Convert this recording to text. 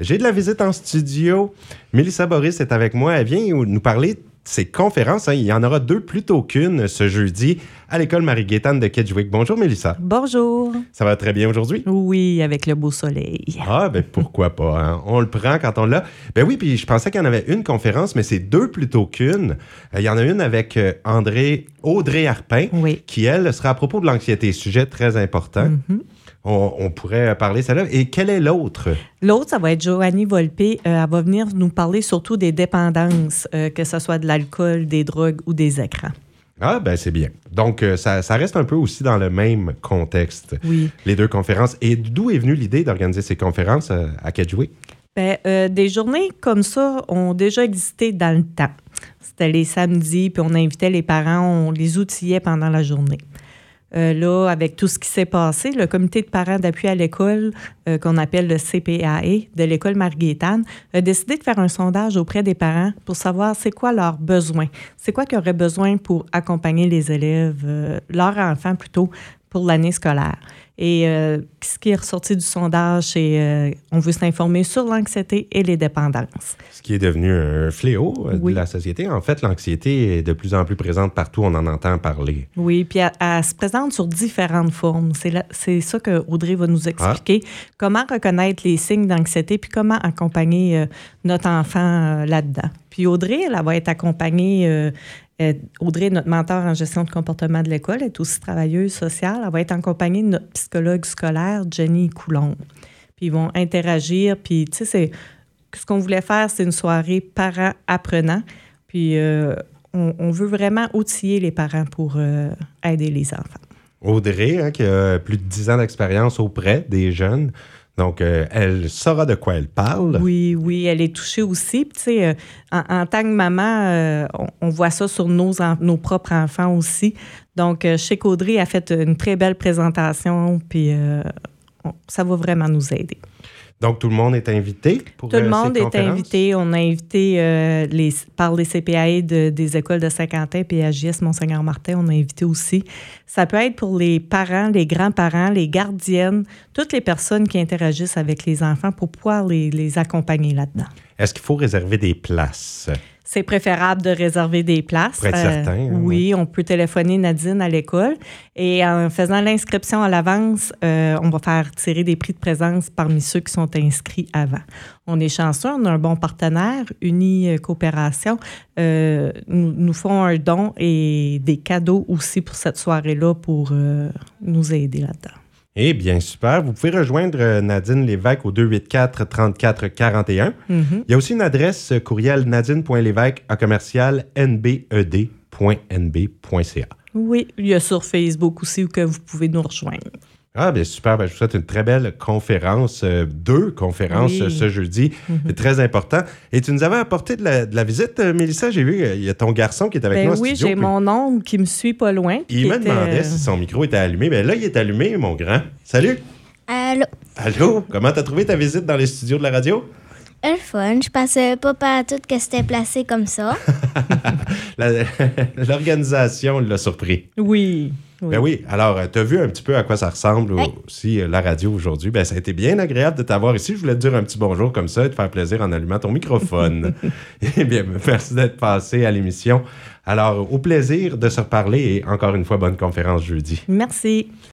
J'ai de la visite en studio. Mélissa Boris est avec moi. Elle vient nous parler de ses conférences. Hein. Il y en aura deux plutôt qu'une ce jeudi à l'école Marie-Gaétane de Kedgewick. Bonjour, Mélissa. Bonjour. Ça va très bien aujourd'hui? Oui, avec le beau soleil. Ah, ben pourquoi pas. Hein? On le prend quand on l'a. Ben oui, puis je pensais qu'il y en avait une conférence, mais c'est deux plutôt qu'une. Euh, il y en a une avec euh, André, Audrey Harpin, qui, elle, sera à propos de l'anxiété, sujet très important. Mm-hmm on, pourrait parler celle-là. Et quelle est l'autre? L'autre, ça va être Joannie Volpe. Euh, elle va venir nous parler surtout des dépendances, euh, que ce soit de l'alcool, des drogues ou des écrans. Ah, ben c'est bien. Donc, euh, ça, reste un peu aussi dans le même contexte, oui. les deux conférences. Et d'où est venue l'idée d'organiser ces conférences à Kedgewick? Ben, des journées comme ça ont déjà existé dans le temps. C'était les samedis, puis on invitait les parents, on les outillait pendant la journée. Euh, là, avec tout ce qui s'est passé, le comité de parents d'appui à l'école, euh, qu'on appelle le CPAE de l'école Marguétane, a décidé de faire un sondage auprès des parents pour savoir c'est quoi leurs besoins. C'est quoi qu'ils auraient besoin pour accompagner les élèves, euh, leurs enfants plutôt, pour l'année scolaire. Et euh, ce qui est ressorti du sondage, c'est euh, on veut s'informer sur l'anxiété et les dépendances. Ce qui est devenu un fléau euh, de la société. En fait, l'anxiété est de plus en plus présente partout, on en entend parler. Oui, puis elle, se présente sur différentes formes. C'est ça que Audrey va nous expliquer. Ah. Comment reconnaître les signes d'anxiété, puis comment accompagner notre enfant là-dedans. Puis Audrey, elle, elle va être accompagnée euh, Audrey, notre mentor en gestion de comportement de l'école, est aussi travailleuse sociale. Elle va être accompagnée de notre psychologue scolaire, Jenny Coulon. Puis ils vont interagir. Puis, tu sais, ce qu'on voulait faire, c'est une soirée parents-apprenants. Puis euh, on, veut vraiment outiller les parents pour euh, aider les enfants. Audrey, hein, qui a plus de 10 ans d'expérience auprès des jeunes, donc, euh, elle saura de quoi elle parle. Oui, oui, elle est touchée aussi. euh, en, tant que maman, euh, on, voit ça sur nos, nos propres enfants aussi. Donc, sais qu'Audrey a fait une très belle présentation, puis ça va vraiment nous aider. Donc, tout le monde est invité pour Tout le euh, monde est invité. On a invité euh, les, par les CPAE des écoles de Saint-Quentin, PAGS, Monseigneur-Martin, on a invité aussi. Ça peut être pour les parents, les grands-parents, les gardiennes, toutes les personnes qui interagissent avec les enfants pour pouvoir les, les accompagner là-dedans. Est-ce qu'il faut réserver des places? C'est préférable de réserver des places. Pour être certain. Hein, oui, on peut téléphoner Nadine à l'école. Et en faisant l'inscription à l'avance, euh, on va faire tirer des prix de présence parmi ceux qui sont inscrits avant. On est chanceux, on a un bon partenaire, Uni euh, Coopération. Euh, nous, nous font un don et des cadeaux aussi pour cette soirée-là pour nous aider là-dedans. Eh bien, super. Vous pouvez rejoindre euh, Nadine Lévesque au 284 34 41. Il y a aussi une adresse euh, courriel nadine.lévesque à commercial nbed.nb.ca. Oui, il y a sur Facebook aussi où que vous pouvez nous rejoindre. Ah, bien super. Ben, je vous souhaite une très belle conférence, euh, deux conférences euh, ce jeudi. Mhm. Très important. Et tu nous avais apporté de la, visite, euh, Mélissa. J'ai vu, il y a ton garçon qui est avec ben nous. Oui, j'ai mon oncle qui me suit pas loin. Il me demandait si son micro était allumé. Ben là, il est allumé, mon grand. Salut. Allô. Allô? Comment t'as trouvé ta visite dans les studios de la radio? Le fun. Je pensais pas à tout que c'était placé comme ça. L'organisation l'a surpris. Oui. Ben oui. Alors, euh, tu as vu un petit peu à quoi ça ressemble aussi euh, la radio aujourd'hui? Ben, ça a été bien agréable de t'avoir ici. Je voulais te dire un petit bonjour comme ça et te faire plaisir en allumant ton microphone. eh bien, merci d'être passé à l'émission. Alors, au plaisir de se reparler et encore une fois, bonne conférence jeudi. Merci.